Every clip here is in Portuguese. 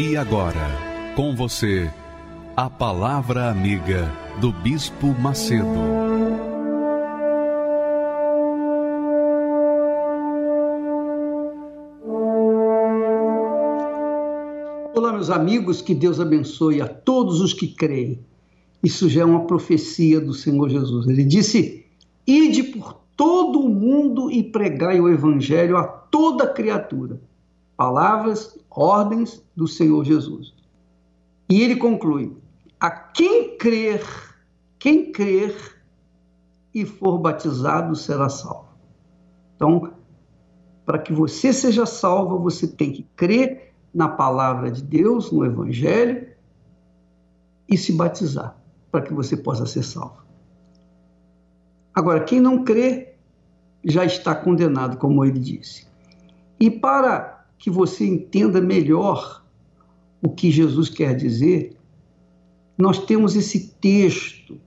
E agora, com você, a Palavra Amiga do Bispo Macedo. Olá, meus amigos, que Deus abençoe a todos os que creem. Isso já é uma profecia do Senhor Jesus. Ele disse: Ide por todo o mundo e pregai o evangelho a toda criatura. Palavras, ordens do Senhor Jesus. E ele conclui: a quem crer, quem crer e for batizado será salvo. Então, para que você seja salvo, você tem que crer na palavra de Deus, no Evangelho, e se batizar, para que você possa ser salvo. Agora, quem não crê já está condenado, como ele disse. E para que você entenda melhor o que Jesus quer dizer, nós temos esse texto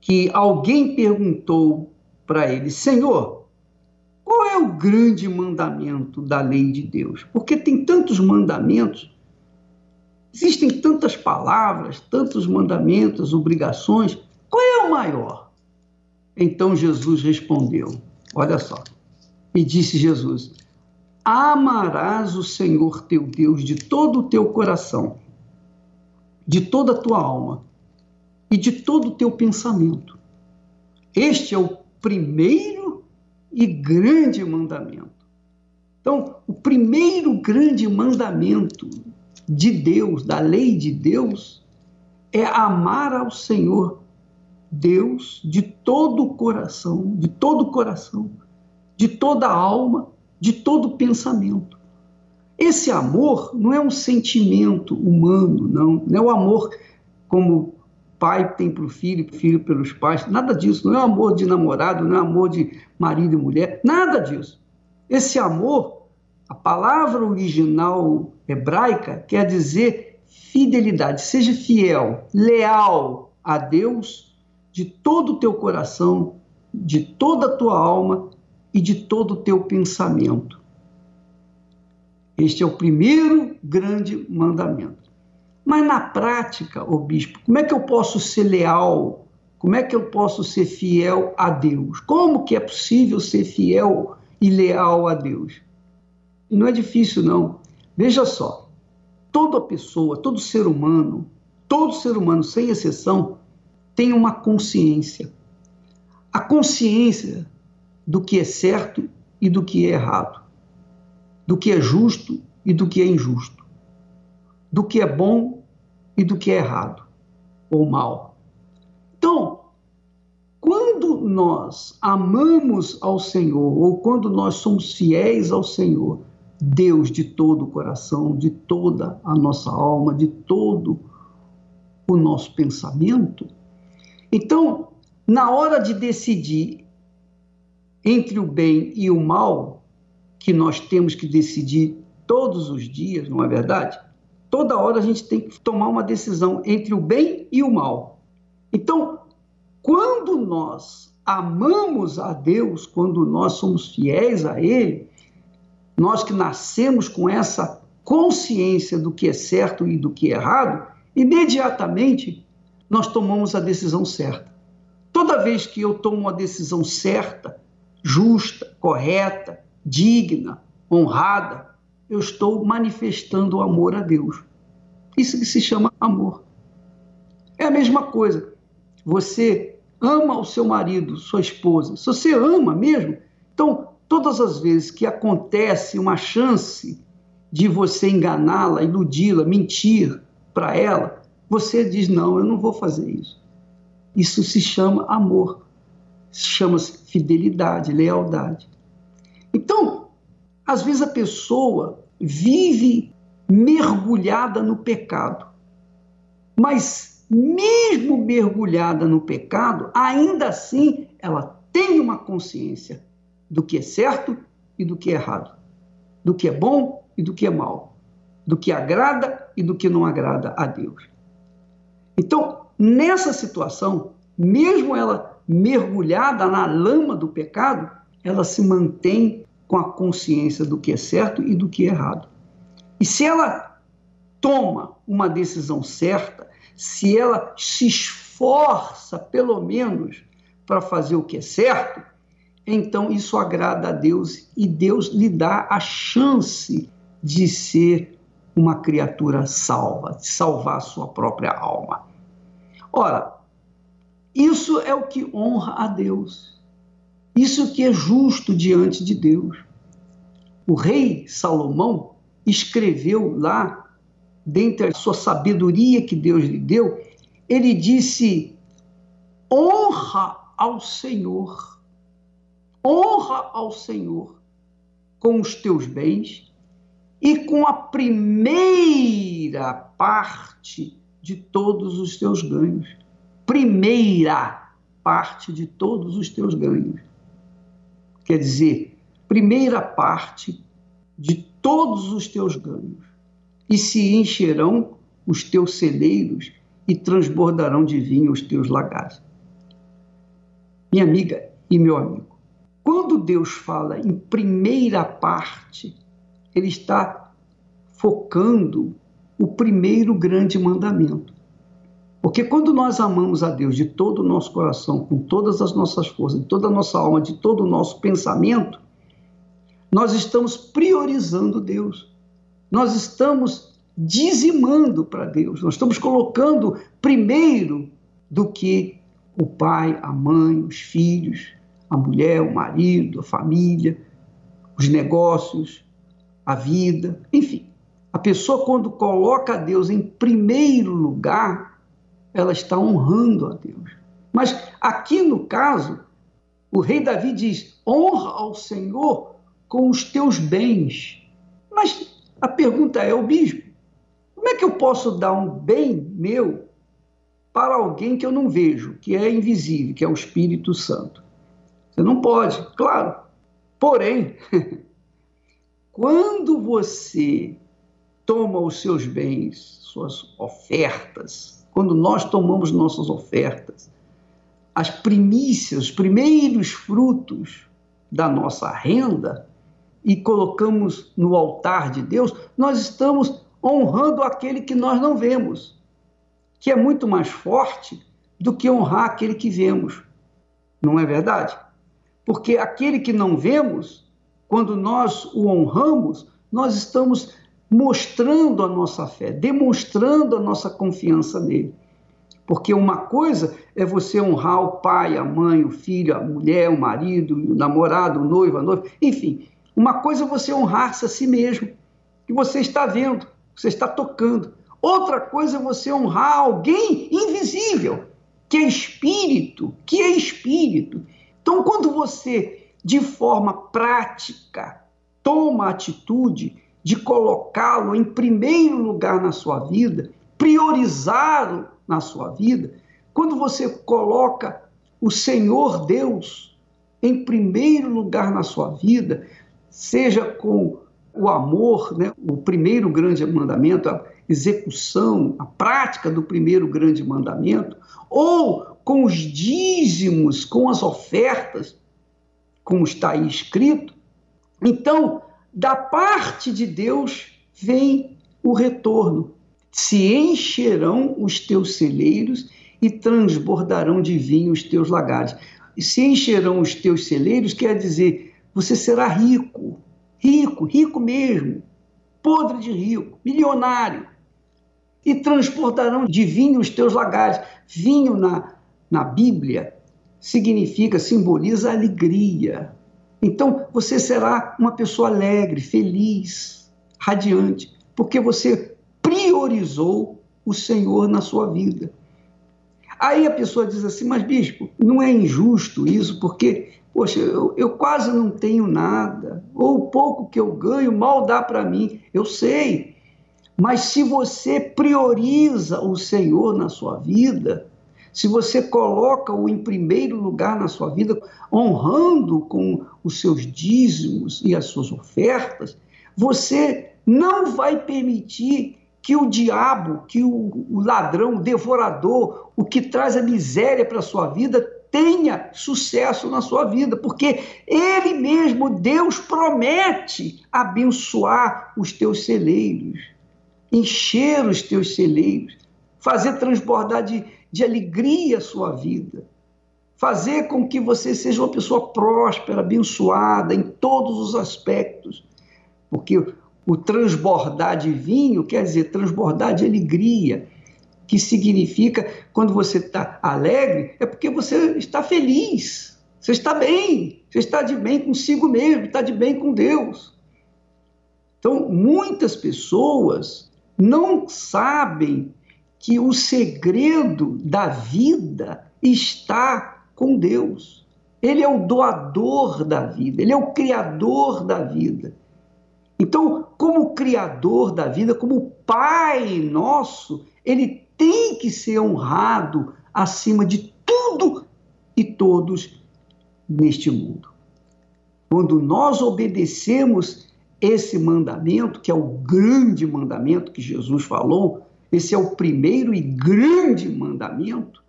que alguém perguntou para ele: Senhor, qual é o grande mandamento da lei de Deus? Porque tem tantos mandamentos, existem tantas palavras, tantos mandamentos, obrigações, qual é o maior? Então Jesus respondeu: Olha só. E disse Jesus: Amarás o Senhor teu Deus de todo o teu coração de toda a tua alma e de todo o teu pensamento. Este é o primeiro e grande mandamento. Então, o primeiro grande mandamento de Deus, da lei de Deus, é amar ao Senhor Deus de todo o coração, de todo o coração, de toda a alma, de todo pensamento. Esse amor não é um sentimento humano, não. Não é o amor como pai tem para o filho, filho pelos pais, nada disso. Não é amor de namorado, não é amor de marido e mulher, nada disso. Esse amor, a palavra original hebraica quer dizer fidelidade. Seja fiel, leal a Deus de todo o teu coração, de toda a tua alma e de todo o teu pensamento. Este é o primeiro grande mandamento. Mas na prática, o bispo, como é que eu posso ser leal? Como é que eu posso ser fiel a Deus? Como que é possível ser fiel e leal a Deus? E não é difícil, não. Veja só, toda pessoa, todo ser humano, todo ser humano, sem exceção, tem uma consciência. A consciência do que é certo e do que é errado do que é justo e do que é injusto, do que é bom e do que é errado ou mal. Então, quando nós amamos ao Senhor ou quando nós somos fiéis ao Senhor, Deus de todo o coração, de toda a nossa alma, de todo o nosso pensamento, então, na hora de decidir entre o bem e o mal, que nós temos que decidir todos os dias, não é verdade? Toda hora a gente tem que tomar uma decisão entre o bem e o mal. Então, quando nós amamos a Deus, quando nós somos fiéis a Ele, nós que nascemos com essa consciência do que é certo e do que é errado, imediatamente nós tomamos a decisão certa. Toda vez que eu tomo uma decisão certa, justa, correta, digna, honrada, eu estou manifestando o amor a Deus. Isso que se chama amor. É a mesma coisa. Você ama o seu marido, sua esposa. Se você ama mesmo, então todas as vezes que acontece uma chance de você enganá-la, iludi-la, mentir para ela, você diz: Não, eu não vou fazer isso. Isso se chama amor. Chama-se fidelidade, lealdade. Então, Às vezes a pessoa vive mergulhada no pecado, mas mesmo mergulhada no pecado, ainda assim ela tem uma consciência do que é certo e do que é errado, do que é bom e do que é mal, do que agrada e do que não agrada a Deus. Então, nessa situação, mesmo ela mergulhada na lama do pecado, ela se mantém com a consciência do que é certo e do que é errado. E se ela toma uma decisão certa, se ela se esforça, pelo menos, para fazer o que é certo, então isso agrada a Deus e Deus lhe dá a chance de ser uma criatura salva, de salvar a sua própria alma. Ora, isso é o que honra a Deus. Isso que é justo diante de Deus. O rei Salomão escreveu lá, dentre a sua sabedoria que Deus lhe deu, ele disse: honra ao Senhor, honra ao Senhor com os teus bens e com a primeira parte de todos os teus ganhos. Primeira parte de todos os teus ganhos. Quer dizer, primeira parte de todos os teus ganhos. E se encherão os teus celeiros e transbordarão de vinho os teus lagares. Minha amiga e meu amigo, quando Deus fala em primeira parte, ele está focando o primeiro grande mandamento. Porque quando nós amamos a Deus de todo o nosso coração, com todas as nossas forças, de toda a nossa alma, de todo o nosso pensamento, nós estamos priorizando Deus. Nós estamos dizimando para Deus. Nós estamos colocando primeiro do que o pai, a mãe, os filhos, a mulher, o marido, a família, os negócios, a vida, enfim. A pessoa, quando coloca Deus em primeiro lugar, ela está honrando a Deus. Mas aqui no caso, o rei Davi diz: honra ao Senhor com os teus bens. Mas a pergunta é: o bispo, como é que eu posso dar um bem meu para alguém que eu não vejo, que é invisível, que é o Espírito Santo? Você não pode, claro. Porém, quando você toma os seus bens, suas ofertas, quando nós tomamos nossas ofertas, as primícias, os primeiros frutos da nossa renda e colocamos no altar de Deus, nós estamos honrando aquele que nós não vemos, que é muito mais forte do que honrar aquele que vemos. Não é verdade? Porque aquele que não vemos, quando nós o honramos, nós estamos mostrando a nossa fé, demonstrando a nossa confiança nele. Porque uma coisa é você honrar o pai, a mãe, o filho, a mulher, o marido, o namorado, o noivo, a noiva, enfim. Uma coisa é você honrar-se a si mesmo, que você está vendo, você está tocando. Outra coisa é você honrar alguém invisível, que é espírito, que é espírito. Então, quando você, de forma prática, toma a atitude de colocá-lo em primeiro lugar na sua vida, priorizá-lo na sua vida, quando você coloca o Senhor Deus em primeiro lugar na sua vida, seja com o amor, né, o primeiro grande mandamento, a execução, a prática do primeiro grande mandamento, ou com os dízimos, com as ofertas, como está aí escrito, então da parte de Deus vem o retorno. Se encherão os teus celeiros e transbordarão de vinho os teus lagares. Se encherão os teus celeiros, quer dizer, você será rico, rico, rico mesmo, podre de rico, milionário. E transportarão de vinho os teus lagares. Vinho na, na Bíblia significa, simboliza alegria, então você será uma pessoa alegre, feliz, radiante, porque você priorizou o Senhor na sua vida. Aí a pessoa diz assim: Mas, bispo, não é injusto isso, porque Poxa, eu, eu quase não tenho nada, ou o pouco que eu ganho mal dá para mim. Eu sei, mas se você prioriza o Senhor na sua vida, se você coloca-o em primeiro lugar na sua vida, honrando com os seus dízimos e as suas ofertas, você não vai permitir que o diabo, que o, ladrão, o devorador, o que traz a miséria para a sua vida, tenha sucesso na sua vida, porque Ele mesmo, Deus, promete abençoar os teus celeiros, encher os teus celeiros, fazer transbordar de, de alegria a sua vida, fazer com que você seja uma pessoa próspera, abençoada em todos os aspectos, porque o transbordar de vinho quer dizer transbordar de alegria, que significa quando você está alegre, é porque você está feliz, você está bem, você está de bem consigo mesmo, está de bem com Deus. Então, muitas pessoas não sabem que o segredo da vida está com Deus. Ele é o doador da vida, ele é o criador da vida. Então, como criador da vida, como Pai nosso, ele tem que ser honrado acima de tudo e todos neste mundo. Quando nós obedecemos esse mandamento, que é o grande mandamento que Jesus falou, esse é o primeiro e grande mandamento,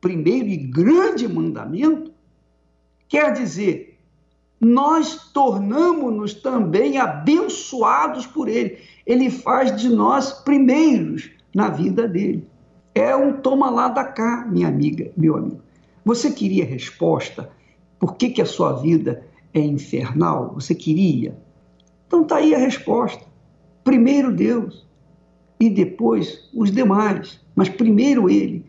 primeiro e grande mandamento, quer dizer, nós tornamos-nos também abençoados por Ele. Ele faz de nós primeiros na vida dele. É um toma lá da cá, minha amiga, meu amigo. Você queria resposta? Por que, que a sua vida é infernal? Você queria? Então tá aí a resposta. Primeiro Deus e depois os demais, mas primeiro Ele.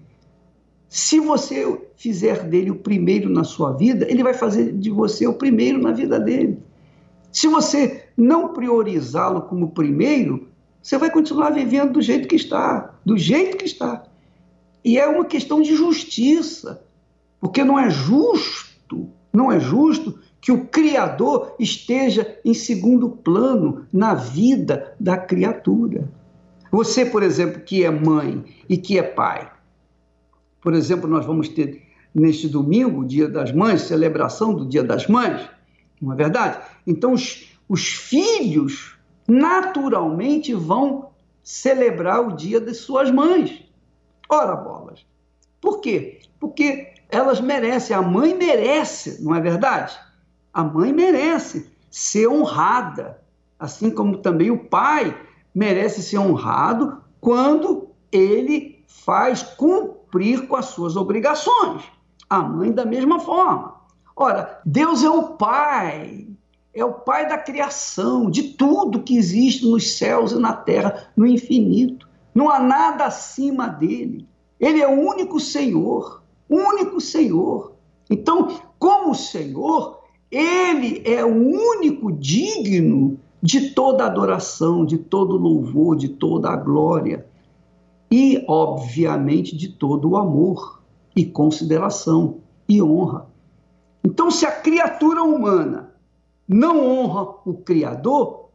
Se você fizer dele o primeiro na sua vida, ele vai fazer de você o primeiro na vida dele. Se você não priorizá-lo como primeiro, você vai continuar vivendo do jeito que está, do jeito que está. E é uma questão de justiça, porque não é justo, não é justo que o Criador esteja em segundo plano na vida da criatura. Você, por exemplo, que é mãe e que é pai, por exemplo, nós vamos ter neste domingo, Dia das Mães, celebração do Dia das Mães, não é verdade? Então, os, os filhos naturalmente vão celebrar o dia de suas mães. Ora, bolas. Por quê? Porque elas merecem, a mãe merece, não é verdade? A mãe merece ser honrada, assim como também o pai merece ser honrado quando ele faz cumprir com as suas obrigações. A mãe, da mesma forma. Ora, Deus é o Pai, é o Pai da criação, de tudo que existe nos céus e na terra, no infinito. Não há nada acima dele. Ele é o único Senhor, único Senhor. Então, como Senhor, ele é o único digno de toda adoração, de todo louvor, de toda a glória e, obviamente, de todo o amor e consideração e honra. Então, se a criatura humana não honra o Criador,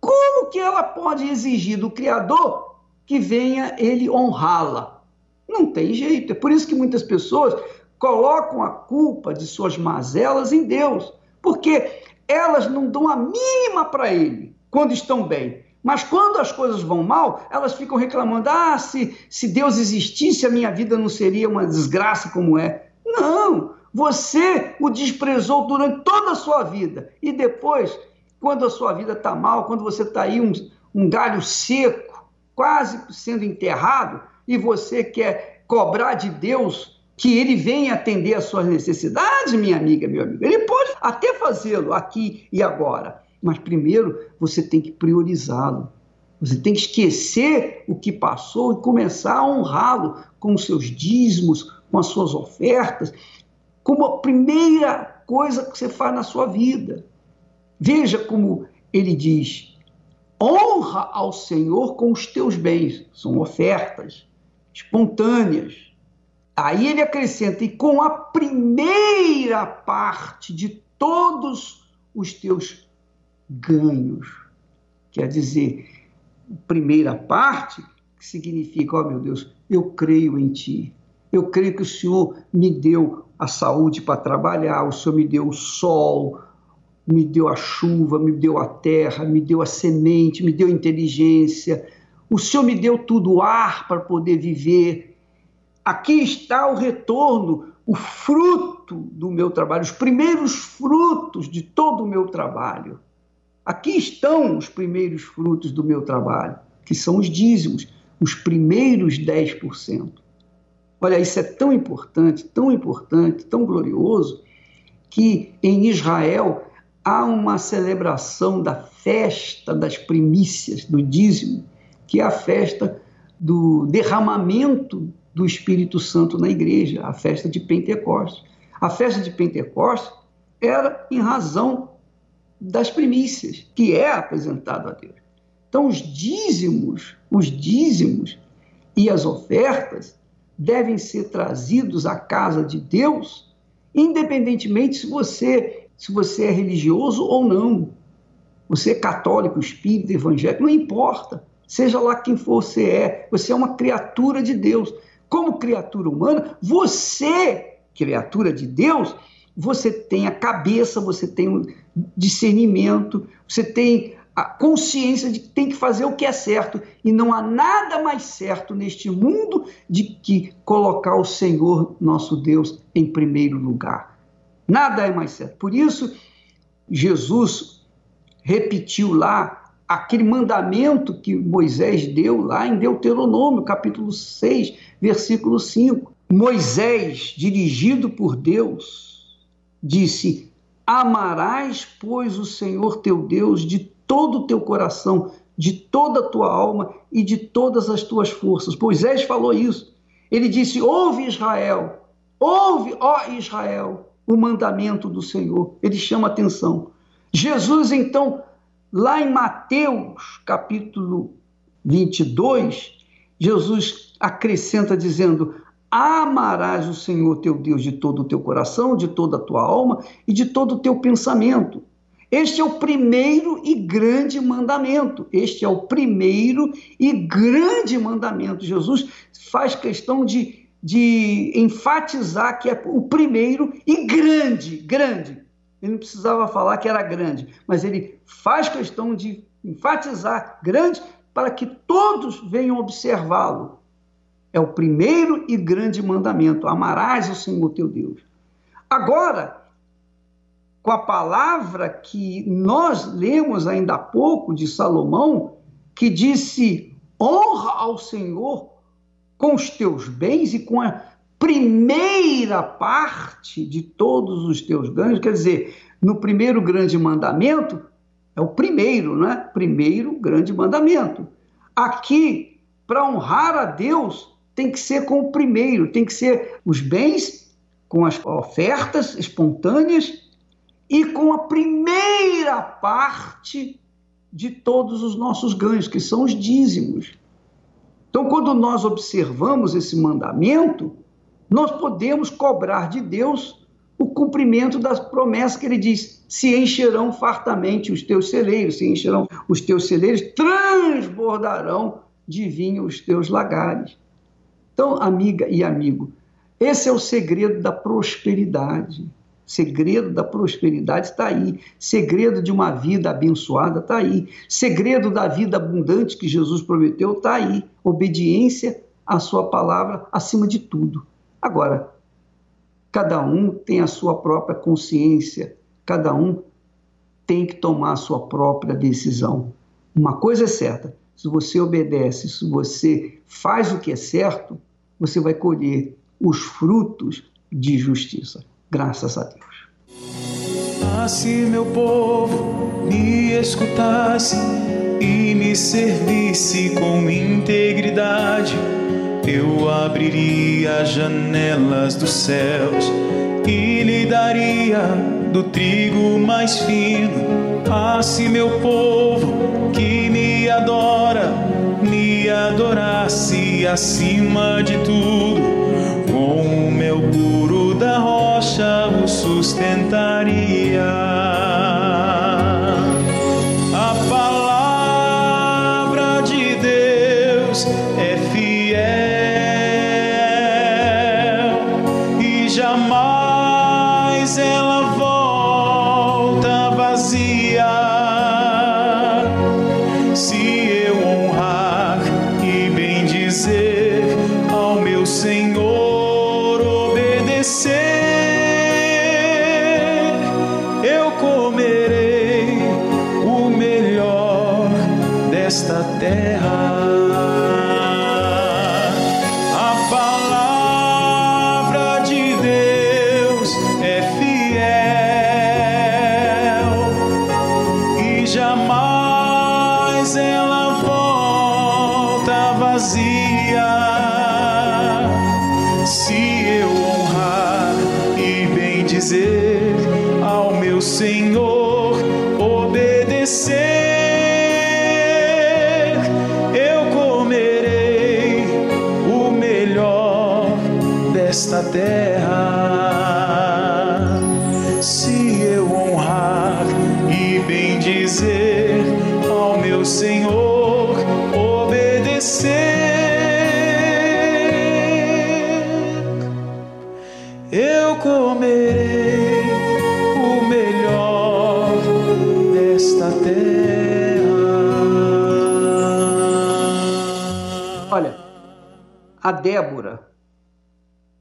como que ela pode exigir do Criador que venha ele honrá-la? Não tem jeito. É por isso que muitas pessoas colocam a culpa de suas mazelas em Deus, porque elas não dão a mínima para ele quando estão bem. Mas quando as coisas vão mal, elas ficam reclamando: ah, se, se Deus existisse, a minha vida não seria uma desgraça como é. Não! Você o desprezou durante toda a sua vida. E depois, quando a sua vida está mal, quando você está aí um, um galho seco, quase sendo enterrado, e você quer cobrar de Deus que ele venha atender às suas necessidades, minha amiga, meu amigo. Ele pode até fazê-lo aqui e agora. Mas primeiro você tem que priorizá-lo. Você tem que esquecer o que passou e começar a honrá-lo com os seus dízimos, com as suas ofertas, como a primeira coisa que você faz na sua vida. Veja como ele diz: honra ao Senhor com os teus bens, são ofertas espontâneas. Aí ele acrescenta: e com a primeira parte de todos os teus ganhos. Quer dizer, primeira parte, que significa, ó oh, meu Deus, eu creio em Ti. Eu creio que o Senhor me deu a saúde para trabalhar, o Senhor me deu o sol, me deu a chuva, me deu a terra, me deu a semente, me deu inteligência. O Senhor me deu tudo o ar para poder viver. Aqui está o retorno, o fruto do meu trabalho, os primeiros frutos de todo o meu trabalho. Aqui estão os primeiros frutos do meu trabalho, que são os dízimos, os primeiros 10%. Olha, isso é tão importante, tão importante, tão glorioso, que em Israel há uma celebração da festa das primícias, do dízimo, que é a festa do derramamento do Espírito Santo na igreja, a festa de Pentecostes. A festa de Pentecostes era em razão das primícias, que é apresentado a Deus. Então, os dízimos, os dízimos e as ofertas devem ser trazidos à casa de Deus, independentemente se você, se você é religioso ou não. Você é católico, espírita, evangélico, não importa. Seja lá quem for você é, você é uma criatura de Deus. Como criatura humana, você, criatura de Deus, você tem a cabeça, você tem o discernimento, você tem a consciência de que tem que fazer o que é certo e não há nada mais certo neste mundo de que colocar o Senhor nosso Deus em primeiro lugar. Nada é mais certo. Por isso, Jesus repetiu lá aquele mandamento que Moisés deu lá em Deuteronômio, capítulo 6, versículo 5. Moisés, dirigido por Deus, disse: Amarás, pois, o Senhor teu Deus de todo o teu coração, de toda a tua alma e de todas as tuas forças. Moisés falou isso. Ele disse: Ouve Israel, ouve, ó Israel, o mandamento do Senhor. Ele chama atenção. Jesus, então, lá em Mateus, capítulo 22, Jesus acrescenta dizendo: Amarás o Senhor teu Deus de todo o teu coração, de toda a tua alma e de todo o teu pensamento. Este é o primeiro e grande mandamento. Este é o primeiro e grande mandamento. Jesus faz questão de, de enfatizar que é o primeiro e grande, grande. Ele não precisava falar que era grande, mas ele faz questão de enfatizar grande para que todos venham observá-lo. É o primeiro e grande mandamento: amarás o Senhor teu Deus. Agora, com a palavra que nós lemos ainda há pouco de Salomão, que disse: honra ao Senhor com os teus bens e com a primeira parte de todos os teus ganhos. Quer dizer, no primeiro grande mandamento, é o primeiro, não é? Primeiro grande mandamento. Aqui, para honrar a Deus, tem que ser com o primeiro, tem que ser os bens, com as ofertas espontâneas e com a primeira parte de todos os nossos ganhos, que são os dízimos. Então, quando nós observamos esse mandamento, nós podemos cobrar de Deus o cumprimento das promessas que ele diz: se encherão fartamente os teus celeiros, se encherão os teus celeiros, transbordarão de vinho os teus lagares. Então, amiga e amigo, esse é o segredo da prosperidade. Segredo da prosperidade está aí. Segredo de uma vida abençoada está aí. Segredo da vida abundante que Jesus prometeu está aí. Obediência à sua palavra acima de tudo. Agora, cada um tem a sua própria consciência, cada um tem que tomar a sua própria decisão. Uma coisa é certa: se você obedece, se você faz o que é certo, você vai colher os frutos de justiça graças a Deus. Ah, se meu povo me escutasse e me servisse com integridade, eu abriria as janelas dos céus e lhe daria do trigo mais fino. Ah, se meu povo que me adora me adorasse acima de tudo, com o meu puro da rocha o sustentaria. A Débora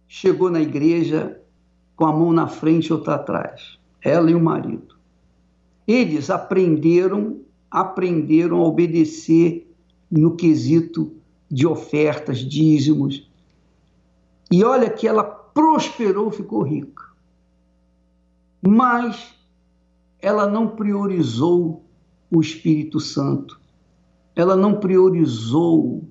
chegou na igreja com a mão na frente e outra atrás, ela e o marido. Eles aprenderam, aprenderam a obedecer no quesito de ofertas, dízimos. E olha que ela prosperou, ficou rica. Mas ela não priorizou o Espírito Santo. Ela não priorizou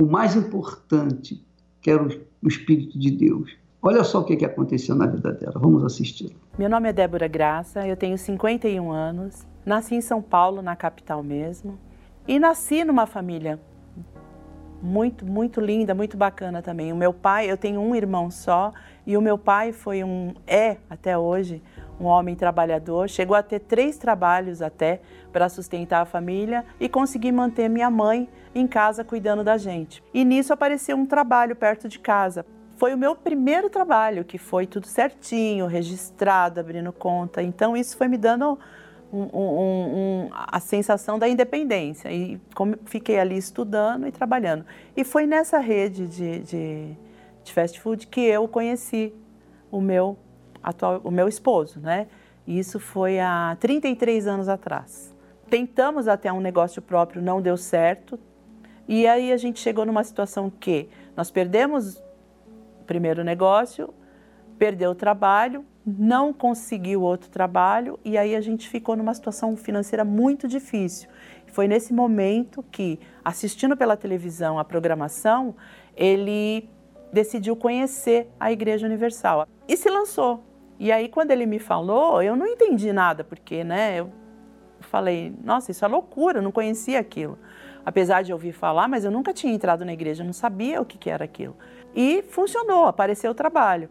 o mais importante, que era o Espírito de Deus. Olha só o que, que aconteceu na vida dela. Vamos assistir. Meu nome é Débora Graça, eu tenho 51 anos, nasci em São Paulo, na capital mesmo, e nasci numa família muito, muito linda, muito bacana também. O meu pai, eu tenho um irmão só, e o meu pai foi um, é até hoje, um homem trabalhador, chegou a ter três trabalhos até para sustentar a família e conseguir manter minha mãe em casa cuidando da gente. E nisso apareceu um trabalho perto de casa. Foi o meu primeiro trabalho, que foi tudo certinho, registrado, abrindo conta. Então isso foi me dando um, um, um, a sensação da independência. E fiquei ali estudando e trabalhando. E foi nessa rede de, de, de fast food que eu conheci o meu atual, o meu esposo, né? Isso foi há 33 anos atrás. Tentamos até um negócio próprio, não deu certo. E aí a gente chegou numa situação que nós perdemos o primeiro negócio, perdeu o trabalho, não conseguiu outro trabalho e aí a gente ficou numa situação financeira muito difícil. Foi nesse momento que, assistindo pela televisão a programação, ele decidiu conhecer a Igreja Universal e se lançou. E aí, quando ele me falou, eu não entendi nada, porque, né, eu falei, nossa, isso é loucura, eu não conhecia aquilo. Apesar de ouvir falar, mas eu nunca tinha entrado na igreja, eu não sabia o que, que era aquilo. E funcionou, apareceu o trabalho.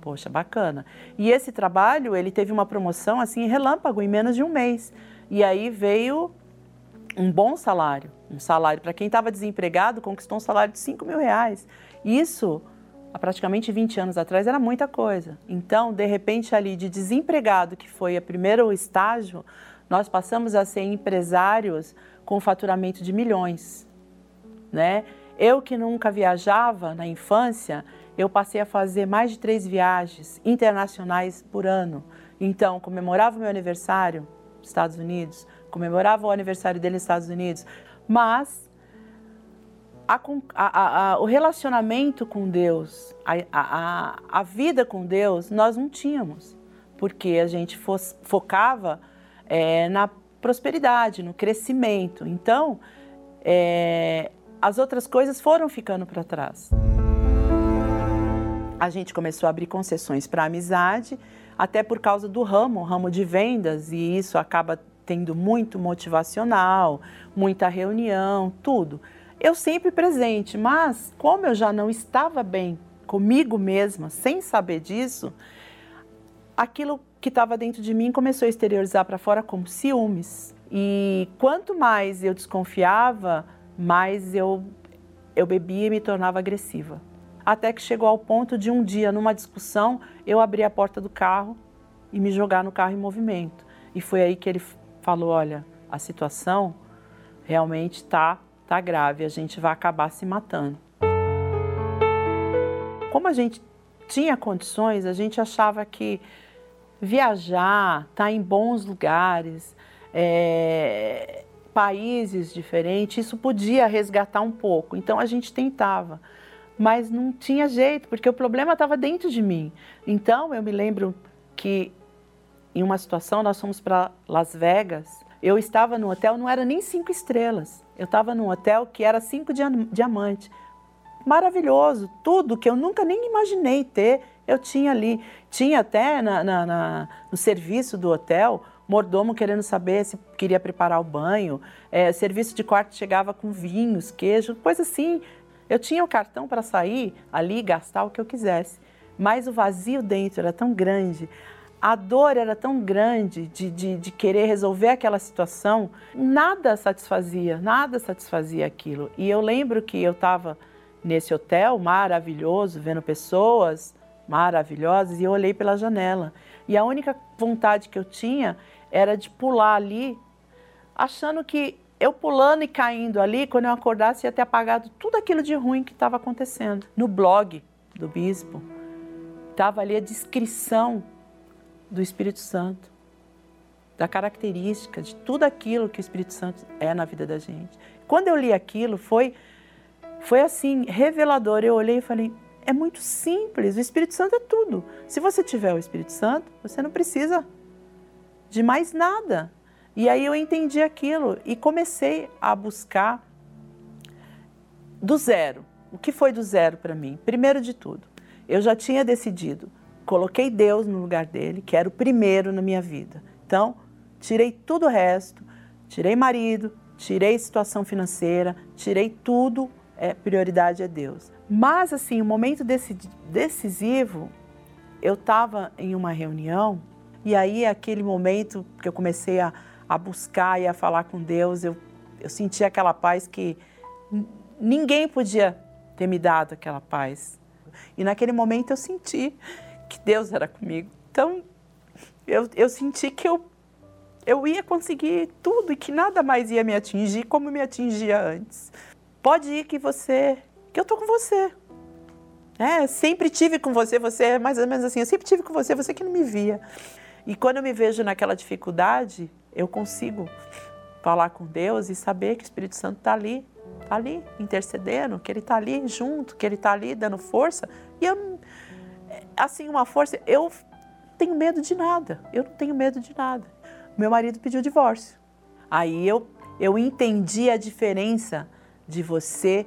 Poxa, bacana. E esse trabalho, ele teve uma promoção assim, relâmpago, em menos de um mês. E aí veio um bom salário. Um salário, para quem estava desempregado, conquistou um salário de 5 mil reais. Isso há praticamente 20 anos atrás era muita coisa. Então, de repente, ali de desempregado, que foi o primeiro estágio, nós passamos a ser empresários com faturamento de milhões, né? Eu que nunca viajava na infância, eu passei a fazer mais de três viagens internacionais por ano. Então, comemorava o meu aniversário nos Estados Unidos, comemorava o aniversário dele nos Estados Unidos, mas a, a, a, o relacionamento com Deus, a, vida com Deus, nós não tínhamos, porque a gente focava é, na prosperidade, no crescimento. Então, é, as outras coisas foram ficando para trás. A gente começou a abrir concessões para amizade, até por causa do ramo, ramo de vendas, e isso acaba tendo muito motivacional, muita reunião, tudo eu sempre presente, mas como eu já não estava bem comigo mesma, sem saber disso, aquilo que estava dentro de mim começou a exteriorizar para fora como ciúmes. E quanto mais eu desconfiava, mais eu, eu bebia e me tornava agressiva. Até que chegou ao ponto de um dia, numa discussão, eu abrir a porta do carro e me jogar no carro em movimento. E foi aí que ele falou: olha, a situação realmente está tá grave, a gente vai acabar se matando. Como a gente tinha condições, a gente achava que viajar, estar tá em bons lugares, é, países diferentes, isso podia resgatar um pouco. Então a gente tentava, mas não tinha jeito, porque o problema estava dentro de mim. Então eu me lembro que em uma situação nós fomos para Las Vegas. Eu estava no hotel, não era nem cinco estrelas. Eu estava num hotel que era cinco diamantes. Maravilhoso, tudo que eu nunca nem imaginei ter, eu tinha ali. Tinha até na, na, na no serviço do hotel mordomo querendo saber se queria preparar o banho, é, serviço de quarto chegava com vinhos, queijo, coisa assim. Eu tinha o cartão para sair ali, gastar o que eu quisesse, mas o vazio dentro era tão grande, a dor era tão grande de, de, de querer resolver aquela situação, nada satisfazia, nada satisfazia aquilo. E eu lembro que eu estava nesse hotel maravilhoso, vendo pessoas maravilhosas, e eu olhei pela janela. E a única vontade que eu tinha era de pular ali, achando que eu pulando e caindo ali, quando eu acordasse, ia ter apagado tudo aquilo de ruim que estava acontecendo. No blog do bispo, estava ali a descrição do Espírito Santo, da característica de tudo aquilo que o Espírito Santo é na vida da gente. Quando eu li aquilo, foi, foi assim, revelador. Eu olhei e falei: é muito simples, o Espírito Santo é tudo. Se você tiver o Espírito Santo, você não precisa de mais nada. E aí eu entendi aquilo e comecei a buscar do zero. O que foi do zero para mim? Primeiro de tudo, eu já tinha decidido, coloquei Deus no lugar dele, que era o primeiro na minha vida. Então, tirei tudo o resto, tirei marido, tirei situação financeira, tirei tudo, é, prioridade é Deus. Mas, assim, o um momento decisivo, eu estava em uma reunião e aí, aquele momento que eu comecei a, a buscar e a falar com Deus, eu, eu senti aquela paz que ninguém podia ter me dado aquela paz. E naquele momento eu senti que Deus era comigo. Então, eu, eu senti que eu, eu ia conseguir tudo e que nada mais ia me atingir como me atingia antes. Pode ir que você, que eu tô com você. É, sempre tive com você, você é mais ou menos assim, eu sempre tive com você, você que não me via. E quando eu me vejo naquela dificuldade, eu consigo falar com Deus e saber que o Espírito Santo está ali, está ali intercedendo, que Ele está ali junto, que Ele está ali dando força. E eu, assim, uma força, eu tenho medo de nada, eu não tenho medo de nada. Meu marido pediu divórcio. Aí eu, eu entendi a diferença de você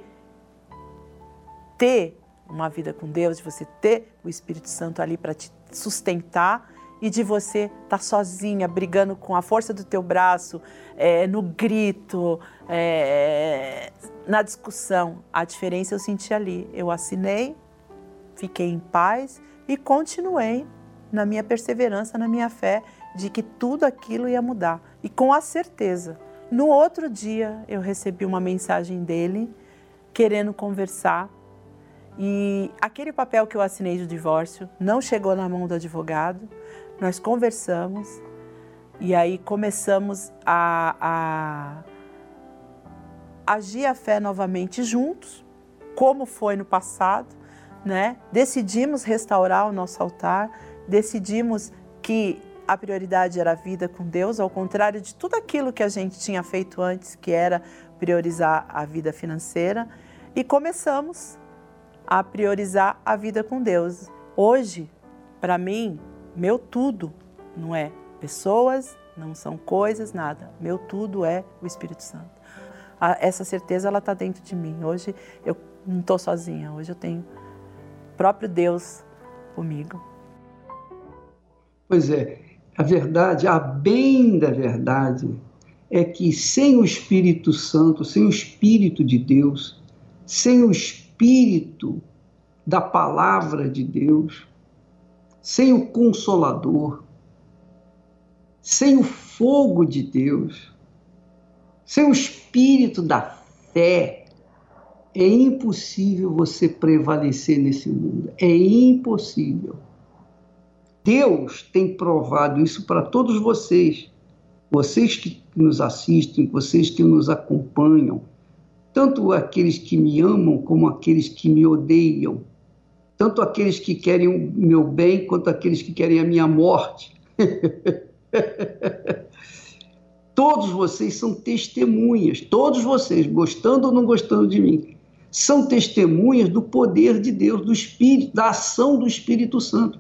ter uma vida com Deus, de você ter o Espírito Santo ali para te sustentar e de você estar tá sozinha, brigando com a força do teu braço, é, no grito, é, na discussão. A diferença eu senti ali. Eu assinei, fiquei em paz e continuei na minha perseverança, na minha fé de que tudo aquilo ia mudar. E com a certeza. No outro dia eu recebi uma mensagem dele querendo conversar e aquele papel que eu assinei de divórcio não chegou na mão do advogado nós conversamos e aí começamos a, a agir a fé novamente juntos, como foi no passado, né? Decidimos restaurar o nosso altar, decidimos que a prioridade era a vida com Deus, ao contrário de tudo aquilo que a gente tinha feito antes, que era priorizar a vida financeira, e começamos a priorizar a vida com Deus. Hoje, para mim, meu tudo não é pessoas, não são coisas, nada. Meu tudo é o Espírito Santo. Essa certeza ela está dentro de mim. Hoje eu não estou sozinha. Hoje eu tenho o próprio Deus comigo. Pois é, a verdade, a bem da verdade, é que sem o Espírito Santo, sem o Espírito de Deus, sem o Espírito da palavra de Deus, sem o consolador, sem o fogo de Deus, sem o espírito da fé, é impossível você prevalecer nesse mundo. É impossível. Deus tem provado isso para todos vocês, vocês que nos assistem, vocês que nos acompanham, tanto aqueles que me amam como aqueles que me odeiam, tanto aqueles que querem o meu bem quanto aqueles que querem a minha morte. todos vocês são testemunhas, todos vocês, gostando ou não gostando de mim, são testemunhas do poder de Deus, do Espírito, da ação do Espírito Santo.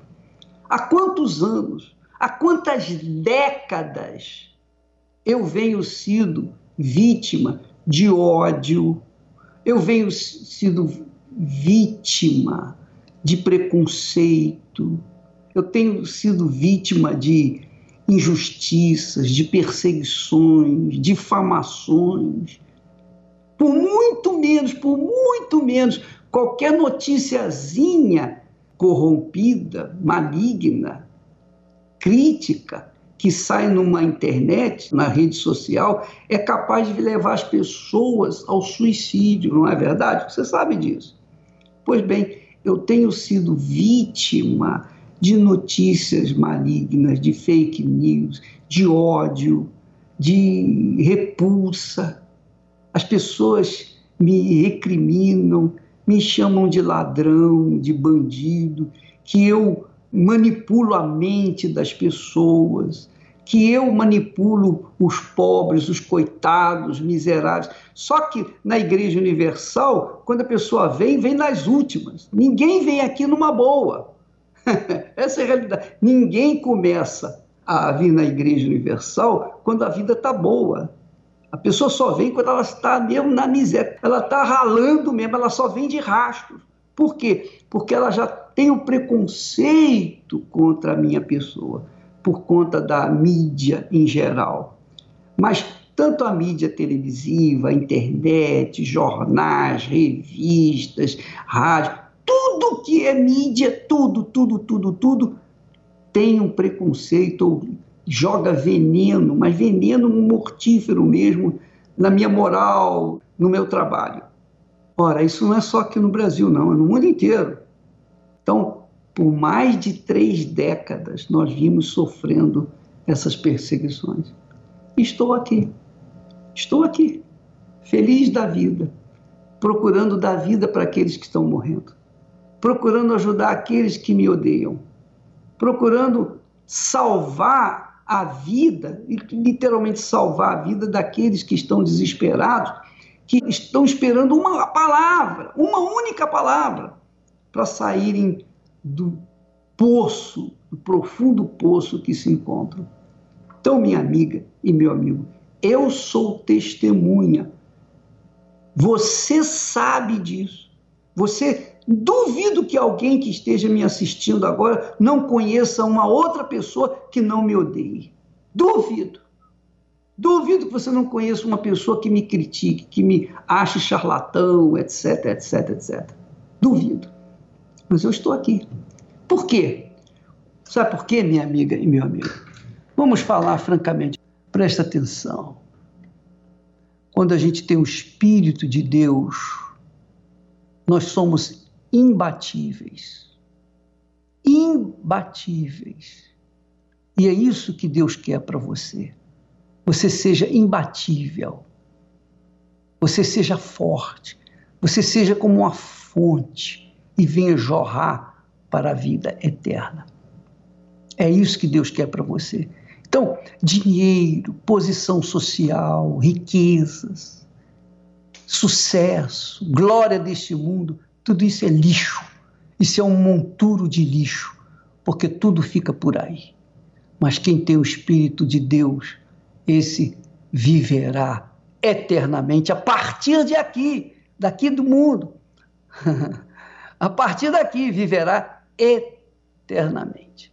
Há quantos anos, há quantas décadas eu venho sido vítima de ódio, eu venho sido vítima de preconceito, eu tenho sido vítima de injustiças, de perseguições, difamações. Por muito menos, por muito menos, qualquer noticiazinha corrompida, maligna, crítica, que sai numa internet, na rede social, é capaz de levar as pessoas ao suicídio, não é verdade? Você sabe disso. Pois bem, eu tenho sido vítima de notícias malignas, de fake news, de ódio, de repulsa. As pessoas me recriminam, me chamam de ladrão, de bandido, que eu manipulo a mente das pessoas, que eu manipulo os pobres, os coitados, miseráveis. Só que na Igreja Universal, quando a pessoa vem, vem nas últimas. Ninguém vem aqui numa boa. Essa é a realidade. Ninguém começa a vir na Igreja Universal quando a vida está boa. A pessoa só vem quando ela está mesmo na miséria. Ela está ralando mesmo, ela só vem de rastro. Por quê? Porque ela já tem o um preconceito contra a minha pessoa, por conta da mídia em geral. Mas tanto a mídia televisiva, a internet, jornais, revistas, rádio, tudo que é mídia, tudo, tudo, tudo, tudo, tem um preconceito, joga veneno, mas veneno mortífero mesmo, na minha moral, no meu trabalho. Ora, isso não é só aqui no Brasil, não, é no mundo inteiro. Então, por mais de três décadas, nós vimos sofrendo essas perseguições. Estou aqui, estou aqui, feliz da vida, procurando dar vida para aqueles que estão morrendo procurando ajudar aqueles que me odeiam, procurando salvar a vida, literalmente salvar a vida daqueles que estão desesperados, que estão esperando uma palavra, uma única palavra, para saírem do poço, do profundo poço que se encontram. Então, minha amiga e meu amigo, eu sou testemunha. Você sabe disso. Você Duvido que alguém que esteja me assistindo agora não conheça uma outra pessoa que não me odeie. Duvido. Duvido que você não conheça uma pessoa que me critique, que me ache charlatão, etc, etc, etc. Duvido. Mas eu estou aqui. Por quê? Sabe por quê, minha amiga e meu amigo? Vamos falar francamente. Presta atenção. Quando a gente tem o Espírito de Deus, nós somos imbatíveis. Imbatíveis. E é isso que Deus quer para você. Você seja imbatível. Você seja forte. Você seja como uma fonte e venha jorrar para a vida eterna. É isso que Deus quer para você. Então, dinheiro, posição social, riquezas, sucesso, glória deste mundo, tudo isso é lixo. Isso é um monturo de lixo, porque tudo fica por aí. Mas quem tem o Espírito de Deus, esse viverá eternamente a partir de aqui, daqui do mundo. a partir daqui viverá eternamente.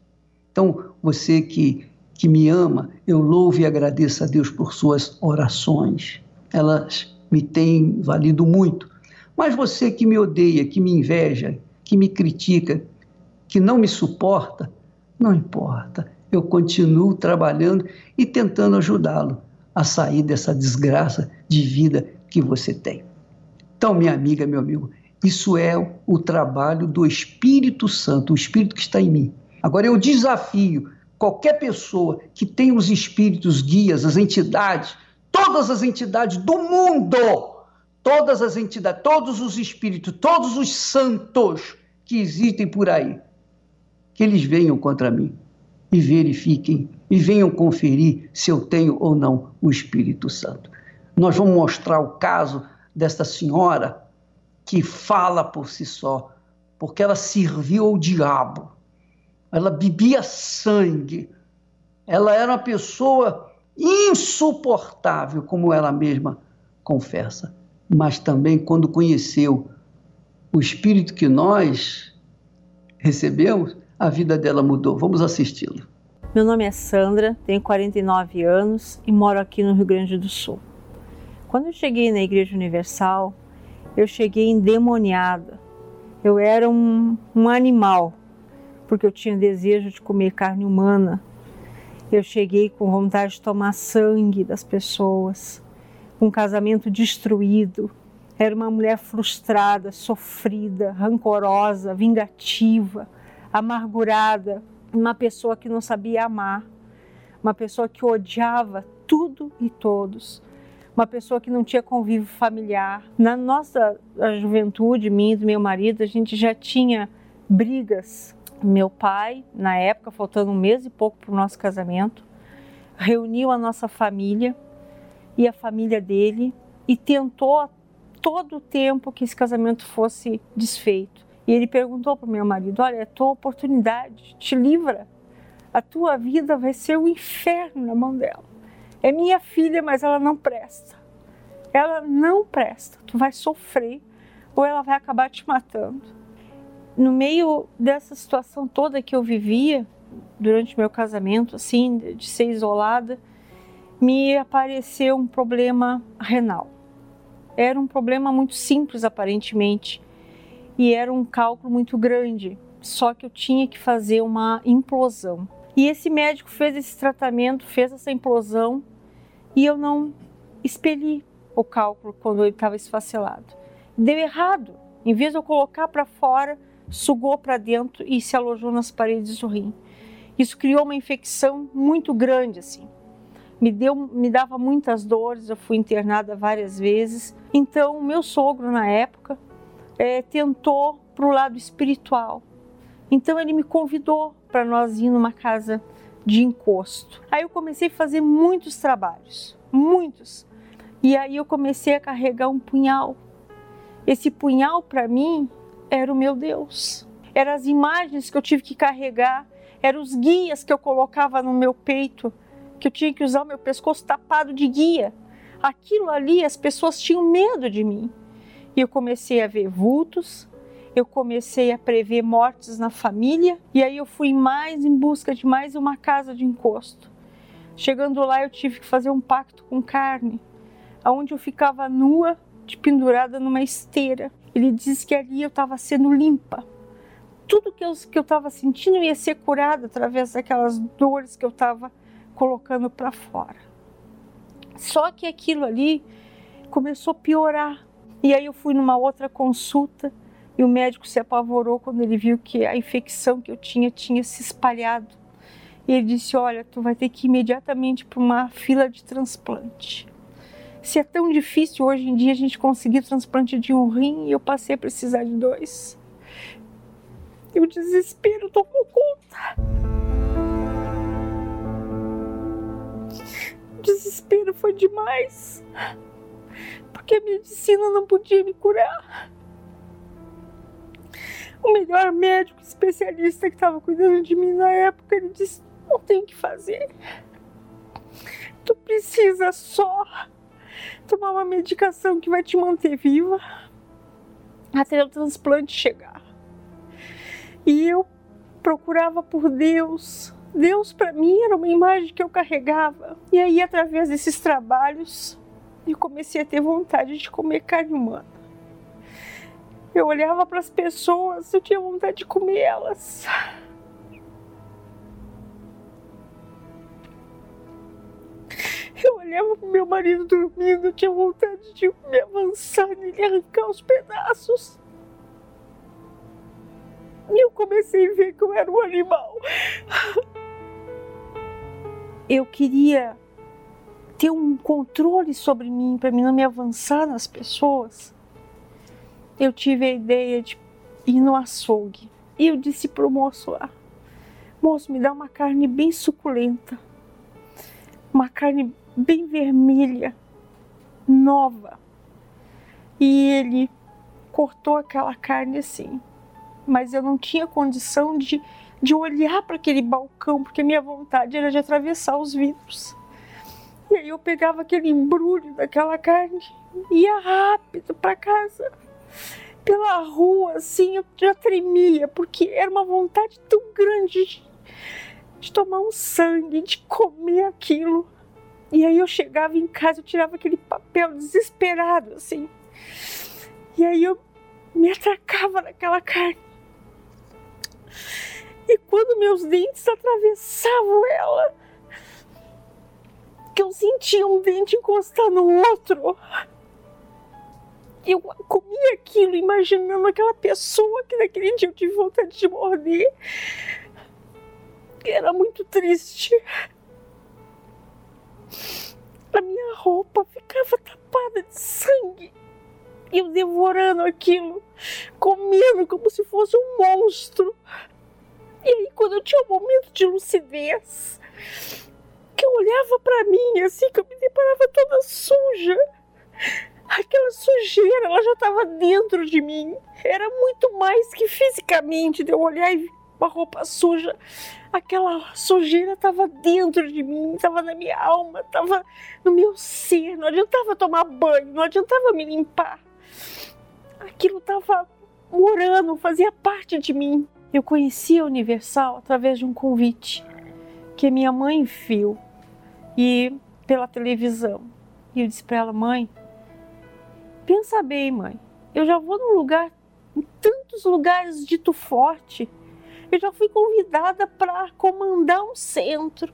Então, você que, que me ama, eu louvo e agradeço a Deus por suas orações. Elas me têm valido muito mas você que me odeia, que me inveja, que me critica, que não me suporta, não importa. Eu continuo trabalhando e tentando ajudá-lo a sair dessa desgraça de vida que você tem. Então, minha amiga, meu amigo, isso é o trabalho do Espírito Santo, o Espírito que está em mim. Agora, eu desafio qualquer pessoa que tem os espíritos guias, as entidades, todas as entidades do mundo, todas as entidades, todos os espíritos, todos os santos que existem por aí, que eles venham contra mim e verifiquem e venham conferir se eu tenho ou não o Espírito Santo. Nós vamos mostrar o caso desta senhora que fala por si só, porque ela serviu ao diabo, ela bebia sangue, ela era uma pessoa insuportável, como ela mesma confessa. Mas também, quando conheceu o Espírito que nós recebemos, a vida dela mudou. Vamos assisti-lo. Meu nome é Sandra, tenho 49 anos e moro aqui no Rio Grande do Sul. Quando eu cheguei na Igreja Universal, eu cheguei endemoniada. Eu era um, um animal, porque eu tinha desejo de comer carne humana. Eu cheguei com vontade de tomar sangue das pessoas, um casamento destruído. Era uma mulher frustrada, sofrida, rancorosa, vingativa amargurada, uma pessoa que não sabia amar, uma pessoa que odiava tudo e todos, uma pessoa que não tinha convívio familiar. Na nossa juventude, minha e do meu marido, a gente já tinha brigas. Meu pai, na época, faltando um mês e pouco para o nosso casamento, reuniu a nossa família e a família dele e tentou todo o tempo que esse casamento fosse desfeito. E ele perguntou para o meu marido: Olha, é tua oportunidade, te livra. A tua vida vai ser um inferno na mão dela. É minha filha, mas ela não presta. Ela não presta. Tu vai sofrer ou ela vai acabar te matando. No meio dessa situação toda que eu vivia durante meu casamento, assim, de ser isolada, me apareceu um problema renal. Era um problema muito simples, aparentemente e era um cálculo muito grande, só que eu tinha que fazer uma implosão. E esse médico fez esse tratamento, fez essa implosão e eu não expeli o cálculo quando ele estava esfacelado. Deu errado. Em vez de eu colocar para fora, sugou para dentro e se alojou nas paredes do rim. Isso criou uma infecção muito grande assim. Me deu, me dava muitas dores, eu fui internada várias vezes. Então, meu sogro na época é, tentou para o lado espiritual. Então ele me convidou para nós ir numa casa de encosto. Aí eu comecei a fazer muitos trabalhos, muitos. E aí eu comecei a carregar um punhal. Esse punhal para mim era o meu Deus. Eram as imagens que eu tive que carregar, eram os guias que eu colocava no meu peito, que eu tinha que usar o meu pescoço tapado de guia. Aquilo ali, as pessoas tinham medo de mim. Eu comecei a ver vultos, eu comecei a prever mortes na família, e aí eu fui mais em busca de mais uma casa de encosto. Chegando lá, eu tive que fazer um pacto com carne, aonde eu ficava nua, de pendurada numa esteira. Ele disse que ali eu estava sendo limpa. Tudo que eu estava sentindo ia ser curado através daquelas dores que eu estava colocando para fora. Só que aquilo ali começou a piorar e aí eu fui numa outra consulta e o médico se apavorou quando ele viu que a infecção que eu tinha tinha se espalhado. E ele disse: Olha, tu vai ter que ir imediatamente para uma fila de transplante. Se é tão difícil hoje em dia a gente conseguir transplante de um rim e eu passei a precisar de dois. E o desespero tomou conta. O desespero foi demais porque a medicina não podia me curar. O melhor médico especialista que estava cuidando de mim na época, ele disse: não tem o que fazer. Tu precisa só tomar uma medicação que vai te manter viva até o transplante chegar. E eu procurava por Deus. Deus para mim era uma imagem que eu carregava. E aí através desses trabalhos e comecei a ter vontade de comer carne humana. Eu olhava para as pessoas, eu tinha vontade de comer elas. Eu olhava pro meu marido dormindo, eu tinha vontade de me avançar nele, arrancar os pedaços. E eu comecei a ver que eu era um animal. Eu queria ter um controle sobre mim, para mim não me avançar nas pessoas. Eu tive a ideia de ir no açougue. E eu disse pro moço lá: Moço, me dá uma carne bem suculenta. Uma carne bem vermelha, nova. E ele cortou aquela carne assim. Mas eu não tinha condição de, de olhar para aquele balcão, porque minha vontade era de atravessar os vidros. E aí eu pegava aquele embrulho daquela carne e ia rápido para casa. Pela rua, assim, eu já tremia, porque era uma vontade tão grande de, de tomar um sangue, de comer aquilo. E aí eu chegava em casa, eu tirava aquele papel desesperado, assim. E aí eu me atracava naquela carne. E quando meus dentes atravessavam ela, que eu sentia um dente encostar no outro, eu comia aquilo imaginando aquela pessoa que naquele dia eu tive vontade de morder. Era muito triste a minha roupa ficava tapada de sangue. Eu devorando aquilo, comendo como se fosse um monstro. E aí, quando eu tinha um momento de lucidez, olhava para mim, assim, que eu me deparava toda suja. Aquela sujeira, ela já estava dentro de mim. Era muito mais que fisicamente de eu olhar e uma roupa suja aquela sujeira estava dentro de mim, estava na minha alma, estava no meu ser. Não adiantava tomar banho, não adiantava me limpar. Aquilo estava morando, fazia parte de mim. Eu conheci a Universal através de um convite que minha mãe viu e pela televisão. E eu disse para ela, mãe, pensa bem, mãe. Eu já vou num lugar, em tantos lugares dito forte eu já fui convidada para comandar um centro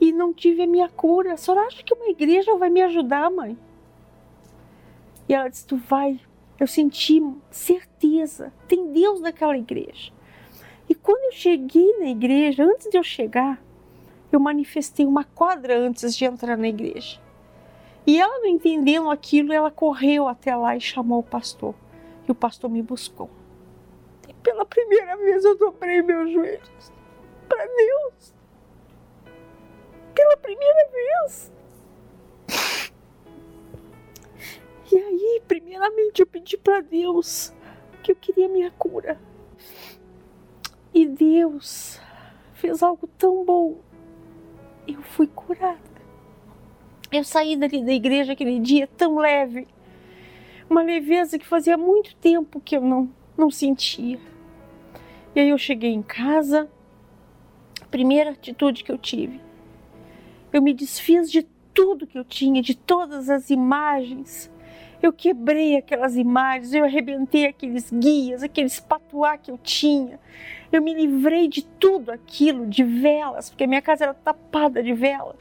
e não tive a minha cura. A senhora acha que uma igreja vai me ajudar, mãe? E ela disse: Tu vai. Eu senti certeza, tem Deus naquela igreja. E quando eu cheguei na igreja, antes de eu chegar, eu manifestei uma quadra antes de entrar na igreja. E ela, não entendendo aquilo, ela correu até lá e chamou o pastor. E o pastor me buscou. Pela primeira vez eu dobrei meus joelhos para Deus. Pela primeira vez. E aí, primeiramente, eu pedi para Deus que eu queria minha cura. E Deus fez algo tão bom. Eu fui curada. Eu saí dali da igreja aquele dia tão leve. Uma leveza que fazia muito tempo que eu não, não sentia. E aí eu cheguei em casa, primeira atitude que eu tive, eu me desfiz de tudo que eu tinha, de todas as imagens. Eu quebrei aquelas imagens, eu arrebentei aqueles guias, aqueles patuá que eu tinha. Eu me livrei de tudo aquilo, de velas, porque minha casa era tapada de vela.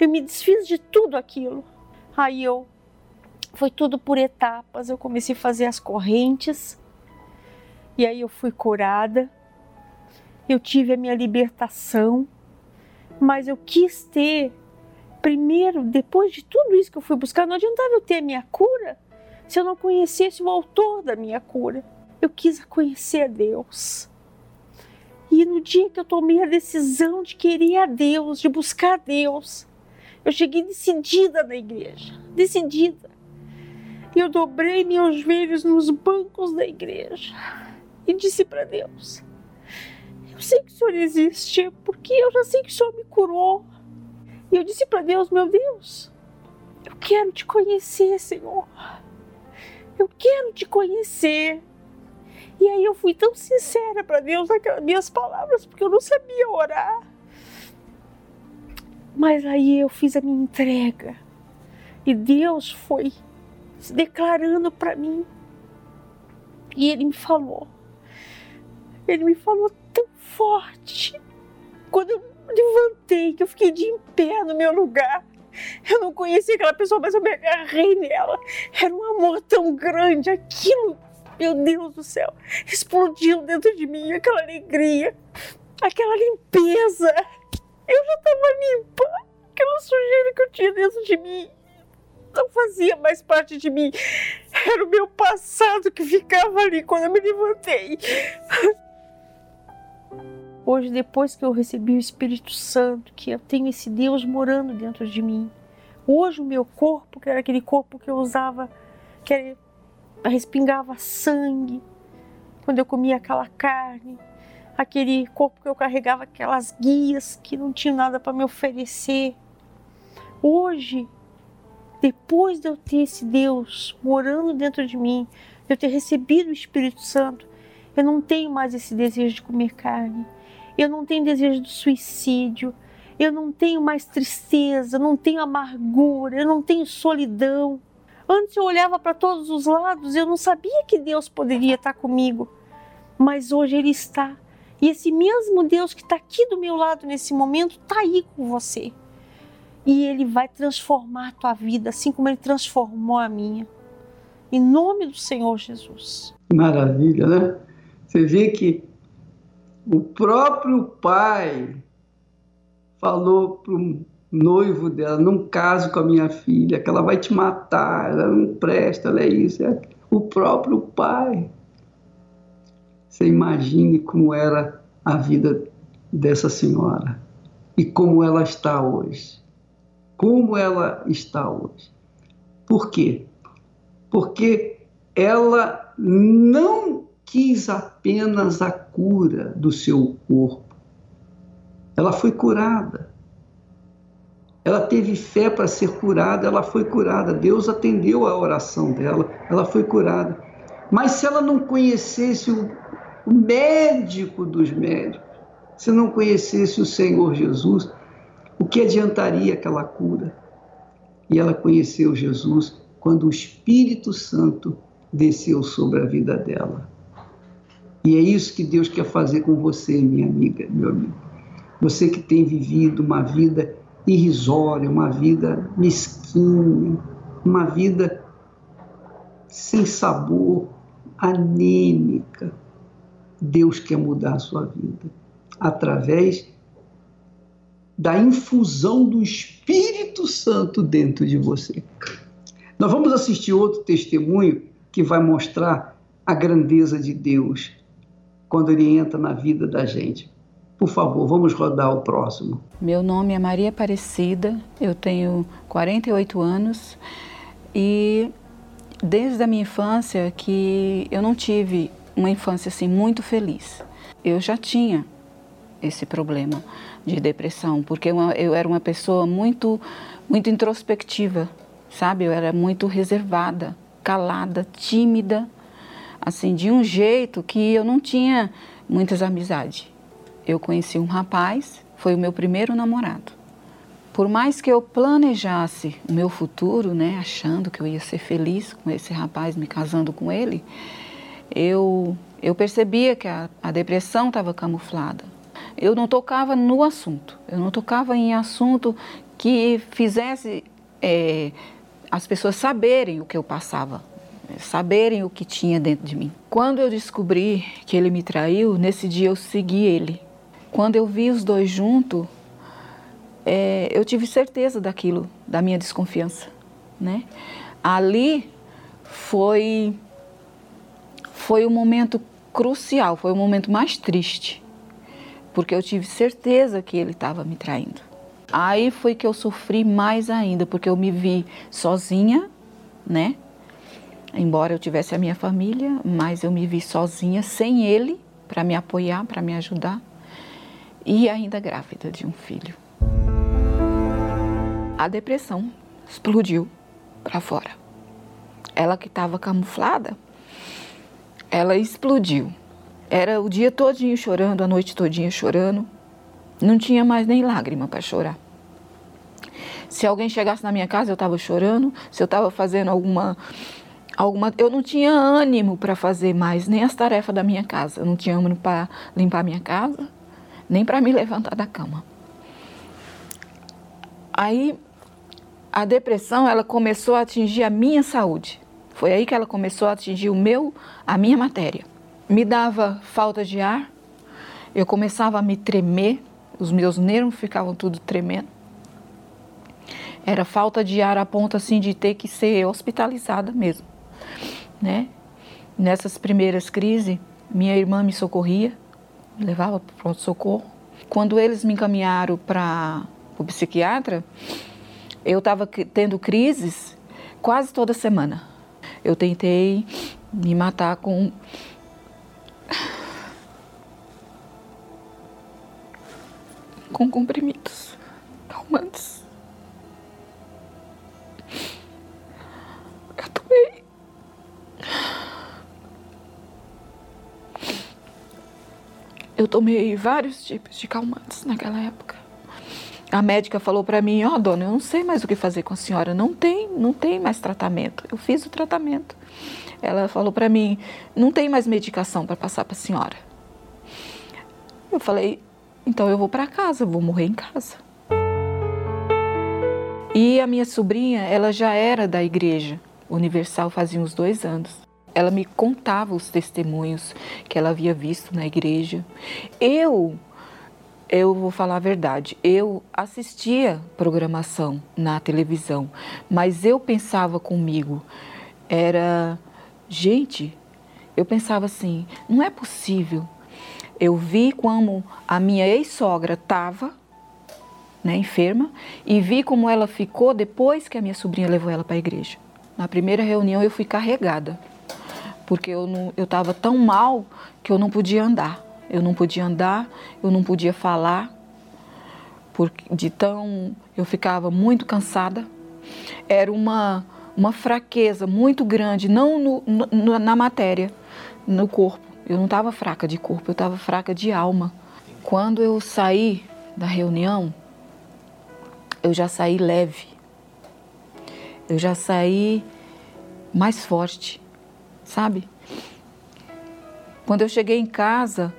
Eu me desfiz de tudo aquilo. Aí eu foi tudo por etapas. Eu comecei a fazer as correntes, e aí eu fui curada, eu tive a minha libertação, mas eu quis ter, primeiro, depois de tudo isso que eu fui buscar, não adiantava eu ter a minha cura se eu não conhecesse o autor da minha cura. Eu quis conhecer Deus. E no dia que eu tomei a decisão de querer a Deus, de buscar a Deus, eu cheguei decidida na igreja, decidida. E eu dobrei meus joelhos nos bancos da igreja e disse para Deus: Eu sei que o Senhor existe, porque eu já sei que o Senhor me curou. E eu disse para Deus: Meu Deus, eu quero te conhecer, Senhor. Eu quero te conhecer. E aí eu fui tão sincera para Deus naquelas minhas palavras, porque eu não sabia orar. Mas aí eu fiz a minha entrega. E Deus foi se declarando para mim E ele me falou. Ele me falou tão forte. Quando eu levantei, que eu fiquei de pé no meu lugar. Eu não conhecia aquela pessoa, mas eu me agarrei nela. Era um amor tão grande, aquilo, meu Deus do céu, explodiu dentro de mim, aquela alegria, aquela limpeza. Eu já estava limpa, aquela sujeira que eu tinha dentro de mim não fazia mais parte de mim. Era o meu passado que ficava ali quando eu me levantei. Hoje, depois que eu recebi o Espírito Santo, que eu tenho esse Deus morando dentro de mim, hoje o meu corpo, que era aquele corpo que eu usava, que respingava sangue, quando eu comia aquela carne, aquele corpo que eu carregava aquelas guias que não tinham nada para me oferecer. Hoje, depois de eu ter esse Deus morando dentro de mim, de eu ter recebido o Espírito Santo, eu não tenho mais esse desejo de comer carne. Eu não tenho desejo de suicídio. Eu não tenho mais tristeza, não tenho amargura, eu não tenho solidão. Antes eu olhava para todos os lados, eu não sabia que Deus poderia estar comigo. Mas hoje Ele está. E esse mesmo Deus que está aqui do meu lado nesse momento está aí com você e Ele vai transformar a tua vida, assim como Ele transformou a minha. Em nome do Senhor Jesus. Maravilha, né? Você vê que o próprio pai falou para o noivo dela: não caso com a minha filha, que ela vai te matar, ela não presta, ela é isso. É o próprio pai. Você imagine como era a vida dessa senhora e como ela está hoje como ela está hoje. Por quê? Porque ela não quis apenas a cura do seu corpo, ela foi curada. Ela teve fé para ser curada, ela foi curada. Deus atendeu a oração dela, ela foi curada. Mas se ela não conhecesse o, o médico dos médicos, se não conhecesse o Senhor Jesus, o que adiantaria aquela cura? E ela conheceu Jesus quando o Espírito Santo desceu sobre a vida dela. E é isso que Deus quer fazer com você, minha amiga, meu amigo. Você que tem vivido uma vida irrisória, uma vida mesquinha, uma vida sem sabor, anêmica. Deus quer mudar a sua vida através da infusão do Espírito Santo dentro de você. Nós vamos assistir outro testemunho que vai mostrar a grandeza de Deus quando ele entra na vida da gente. Por favor, vamos rodar o próximo. Meu nome é Maria Aparecida, eu tenho 48 anos e desde a minha infância que eu não tive uma infância assim muito feliz. Eu já tinha esse problema de depressão, porque eu, era uma pessoa muito, muito introspectiva, sabe? Eu era muito reservada, calada, tímida, assim, de um jeito que eu não tinha muitas amizades. Eu conheci um rapaz, foi o meu primeiro namorado. Por mais que eu planejasse o meu futuro, né, achando que eu ia ser feliz com esse rapaz, me casando com ele, eu, eu percebia que a, a depressão estava camuflada eu não tocava no assunto, eu não tocava em assunto que fizesse é, as pessoas saberem o que eu passava, saberem o que tinha dentro de mim. Quando eu descobri que ele me traiu, nesse dia eu segui ele. Quando eu vi os dois juntos, é, eu tive certeza daquilo, da minha desconfiança, né? Ali foi foi o momento crucial, foi o momento mais triste porque eu tive certeza que ele estava me traindo. Aí foi que eu sofri mais ainda, porque eu me vi sozinha, né? Embora eu tivesse a minha família, mas eu me vi sozinha, sem ele, para me apoiar, para me ajudar, e ainda grávida de um filho. A depressão explodiu para fora. Ela que estava camuflada, ela explodiu. Era o dia todinho chorando, a noite todinha chorando. Não tinha mais nem lágrima para chorar. Se alguém chegasse na minha casa, eu estava chorando. Se eu estava fazendo alguma, alguma, eu não tinha ânimo para fazer mais nem as tarefas da minha casa. Eu não tinha ânimo para limpar minha casa, nem para me levantar da cama. Aí a depressão ela começou a atingir a minha saúde. Foi aí que ela começou a atingir o meu, a minha matéria. Me dava falta de ar, eu começava a me tremer, os meus nervos ficavam tudo tremendo. Era falta de ar a ponto assim de ter que ser hospitalizada mesmo né? Nessas primeiras crises, minha irmã me socorria, me levava para o pronto-socorro. Quando eles me encaminharam para o psiquiatra, eu estava tendo crises quase toda semana. Eu tentei me matar com com comprimidos calmantes. Eu tomei vários tipos de calmantes naquela época. A médica falou para mim: "Ó, oh, dona, eu não sei mais o que fazer com a senhora. Não tem, não tem mais tratamento. Eu fiz o tratamento." Ela falou para mim: "Não tem mais medicação para passar para a senhora." Eu falei: "Então eu vou para casa, vou morrer em casa." E a minha sobrinha, ela já era da igreja universal fazia uns dois anos. Ela me contava os testemunhos que ela havia visto na igreja. Eu, eu vou falar a verdade, eu assistia programação na televisão, mas eu pensava comigo, era, gente, eu pensava assim, não é possível. Eu vi como a minha ex-sogra estava né, enferma e vi como ela ficou depois que a minha sobrinha levou ela para a igreja. Na primeira reunião eu fui carregada porque eu estava tão mal que eu não podia andar. Eu não podia andar, eu não podia falar, porque de tão eu ficava muito cansada. Era uma uma fraqueza muito grande, não no, no, na matéria, no corpo. Eu não estava fraca de corpo, eu estava fraca de alma. Quando eu saí da reunião, eu já saí leve. Eu já saí mais forte sabe? Quando eu cheguei em casa,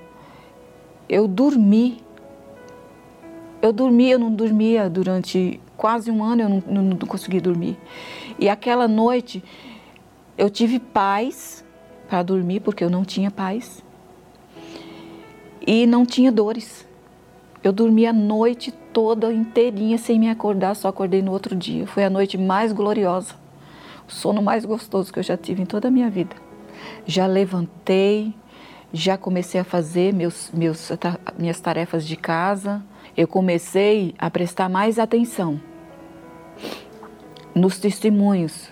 eu dormi. Eu dormi, eu não dormia durante quase um ano, eu não, não, não consegui dormir. E aquela noite eu tive paz para dormir, porque eu não tinha paz. E não tinha dores. Eu dormi a noite toda inteirinha sem me acordar, só acordei no outro dia. Foi a noite mais gloriosa sono mais gostoso que eu já tive em toda a minha vida. Já levantei, já comecei a fazer meus, meus, minhas tarefas de casa. Eu comecei a prestar mais atenção nos testemunhos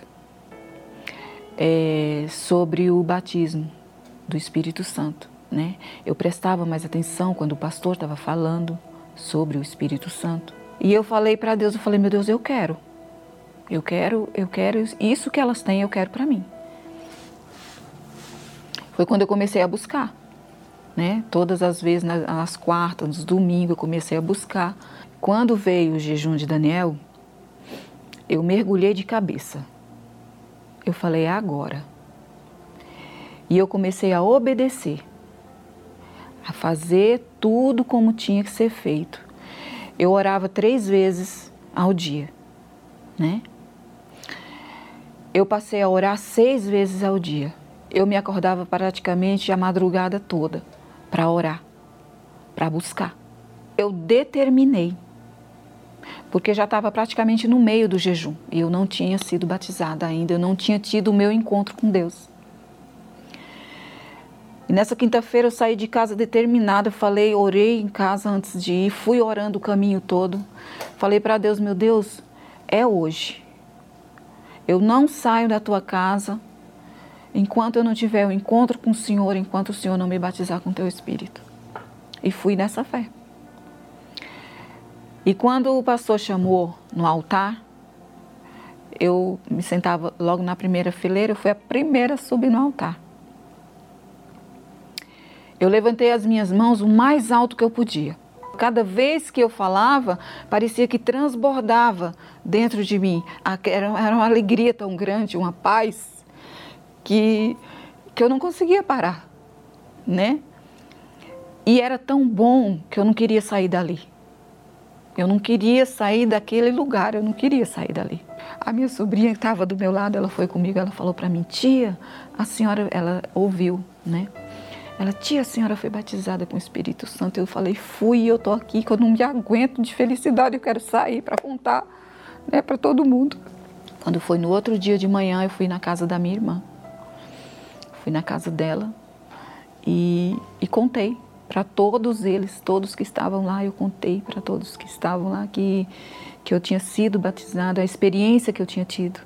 é, sobre o batismo do Espírito Santo. Né? Eu prestava mais atenção quando o pastor estava falando sobre o Espírito Santo. E eu falei para Deus, eu falei, meu Deus, eu quero. Eu quero, eu quero isso que elas têm, eu quero para mim. Foi quando eu comecei a buscar, né? Todas as vezes nas quartas, nos domingos eu comecei a buscar. Quando veio o jejum de Daniel, eu mergulhei de cabeça. Eu falei é agora. E eu comecei a obedecer, a fazer tudo como tinha que ser feito. Eu orava três vezes ao dia, né? Eu passei a orar seis vezes ao dia. Eu me acordava praticamente a madrugada toda para orar, para buscar. Eu determinei, porque já estava praticamente no meio do jejum e eu não tinha sido batizada ainda, eu não tinha tido o meu encontro com Deus. E nessa quinta-feira eu saí de casa determinada, falei, orei em casa antes de ir, fui orando o caminho todo. Falei para Deus, meu Deus, é hoje eu não saio da tua casa enquanto eu não tiver o um encontro com o Senhor, enquanto o Senhor não me batizar com o teu Espírito. E fui nessa fé. E quando o pastor chamou no altar, eu me sentava logo na primeira fileira, eu fui a primeira a subir no altar. Eu levantei as minhas mãos o mais alto que eu podia. Cada vez que eu falava, parecia que transbordava dentro de mim. Era uma alegria tão grande, uma paz que, que eu não conseguia parar, né? E era tão bom que eu não queria sair dali. Eu não queria sair daquele lugar, eu não queria sair dali. A minha sobrinha que estava do meu lado, ela foi comigo, ela falou para mim, tia, a senhora, ela ouviu, né? Ela, tia, a senhora foi batizada com o Espírito Santo. Eu falei, fui, eu tô aqui, que eu não me aguento de felicidade, eu quero sair para contar, né, para todo mundo. Quando foi no outro dia de manhã, eu fui na casa da minha irmã. Fui na casa dela e, e contei para todos eles, todos que estavam lá, eu contei para todos que estavam lá que, que eu tinha sido batizada, a experiência que eu tinha tido,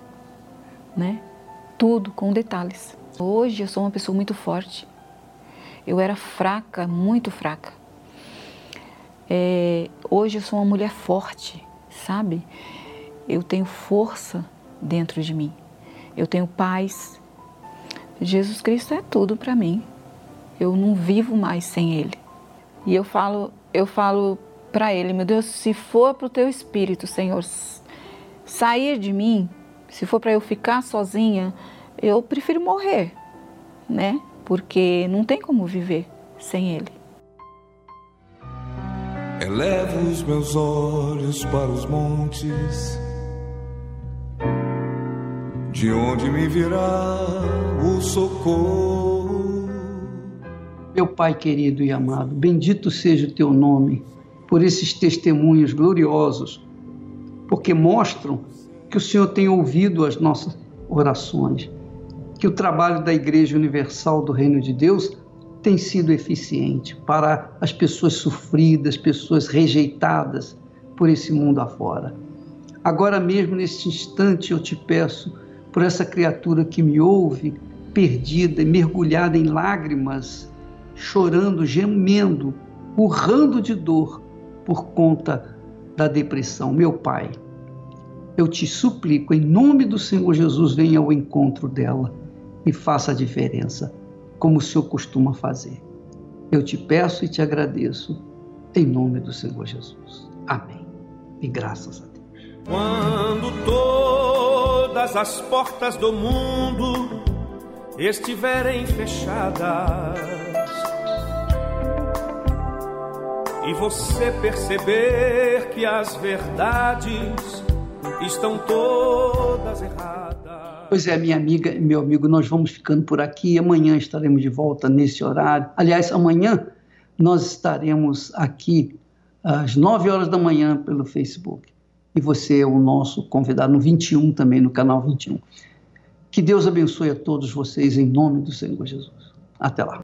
né? Tudo com detalhes. Hoje eu sou uma pessoa muito forte. Eu era fraca, muito fraca. É, hoje eu sou uma mulher forte, sabe? Eu tenho força dentro de mim. Eu tenho paz. Jesus Cristo é tudo para mim. Eu não vivo mais sem Ele. E eu falo, eu falo para Ele, meu Deus, se for para o Teu Espírito, Senhor, sair de mim, se for para eu ficar sozinha, eu prefiro morrer, né? Porque não tem como viver sem Ele. Elevo os meus olhos para os montes, de onde me virá o socorro. Meu Pai querido e amado, bendito seja o teu nome por esses testemunhos gloriosos, porque mostram que o Senhor tem ouvido as nossas orações que o trabalho da Igreja Universal do Reino de Deus tem sido eficiente para as pessoas sofridas, pessoas rejeitadas por esse mundo afora. Agora mesmo, neste instante, eu te peço por essa criatura que me ouve, perdida mergulhada em lágrimas, chorando, gemendo, urrando de dor por conta da depressão. Meu Pai, eu te suplico, em nome do Senhor Jesus, venha ao encontro dela e faça a diferença, como o Senhor costuma fazer. Eu te peço e te agradeço, em nome do Senhor Jesus. Amém. E graças a Deus. Quando todas as portas do mundo estiverem fechadas e você perceber que as verdades estão todas erradas Pois é, minha amiga e meu amigo, nós vamos ficando por aqui. Amanhã estaremos de volta nesse horário. Aliás, amanhã nós estaremos aqui às 9 horas da manhã pelo Facebook. E você é o nosso convidado no 21 também, no canal 21. Que Deus abençoe a todos vocês em nome do Senhor Jesus. Até lá.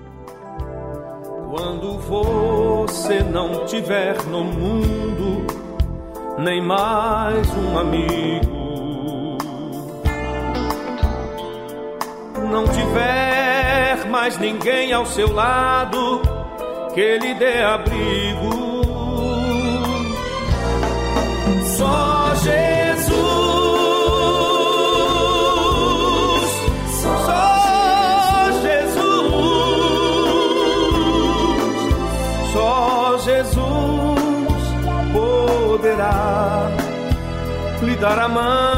Quando você não tiver no mundo nem mais um amigo não tiver mais ninguém ao seu lado que lhe dê abrigo, só Jesus, só Jesus, só Jesus poderá lhe dar a mão.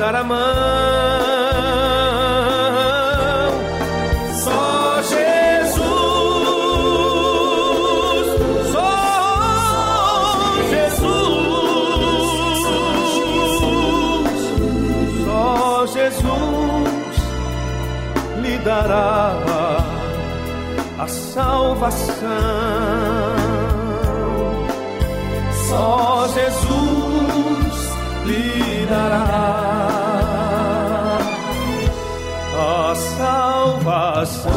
Dar a mão. Só Jesus, só Jesus, só Jesus lhe dará a salvação. Só Jesus lhe dará a salvação.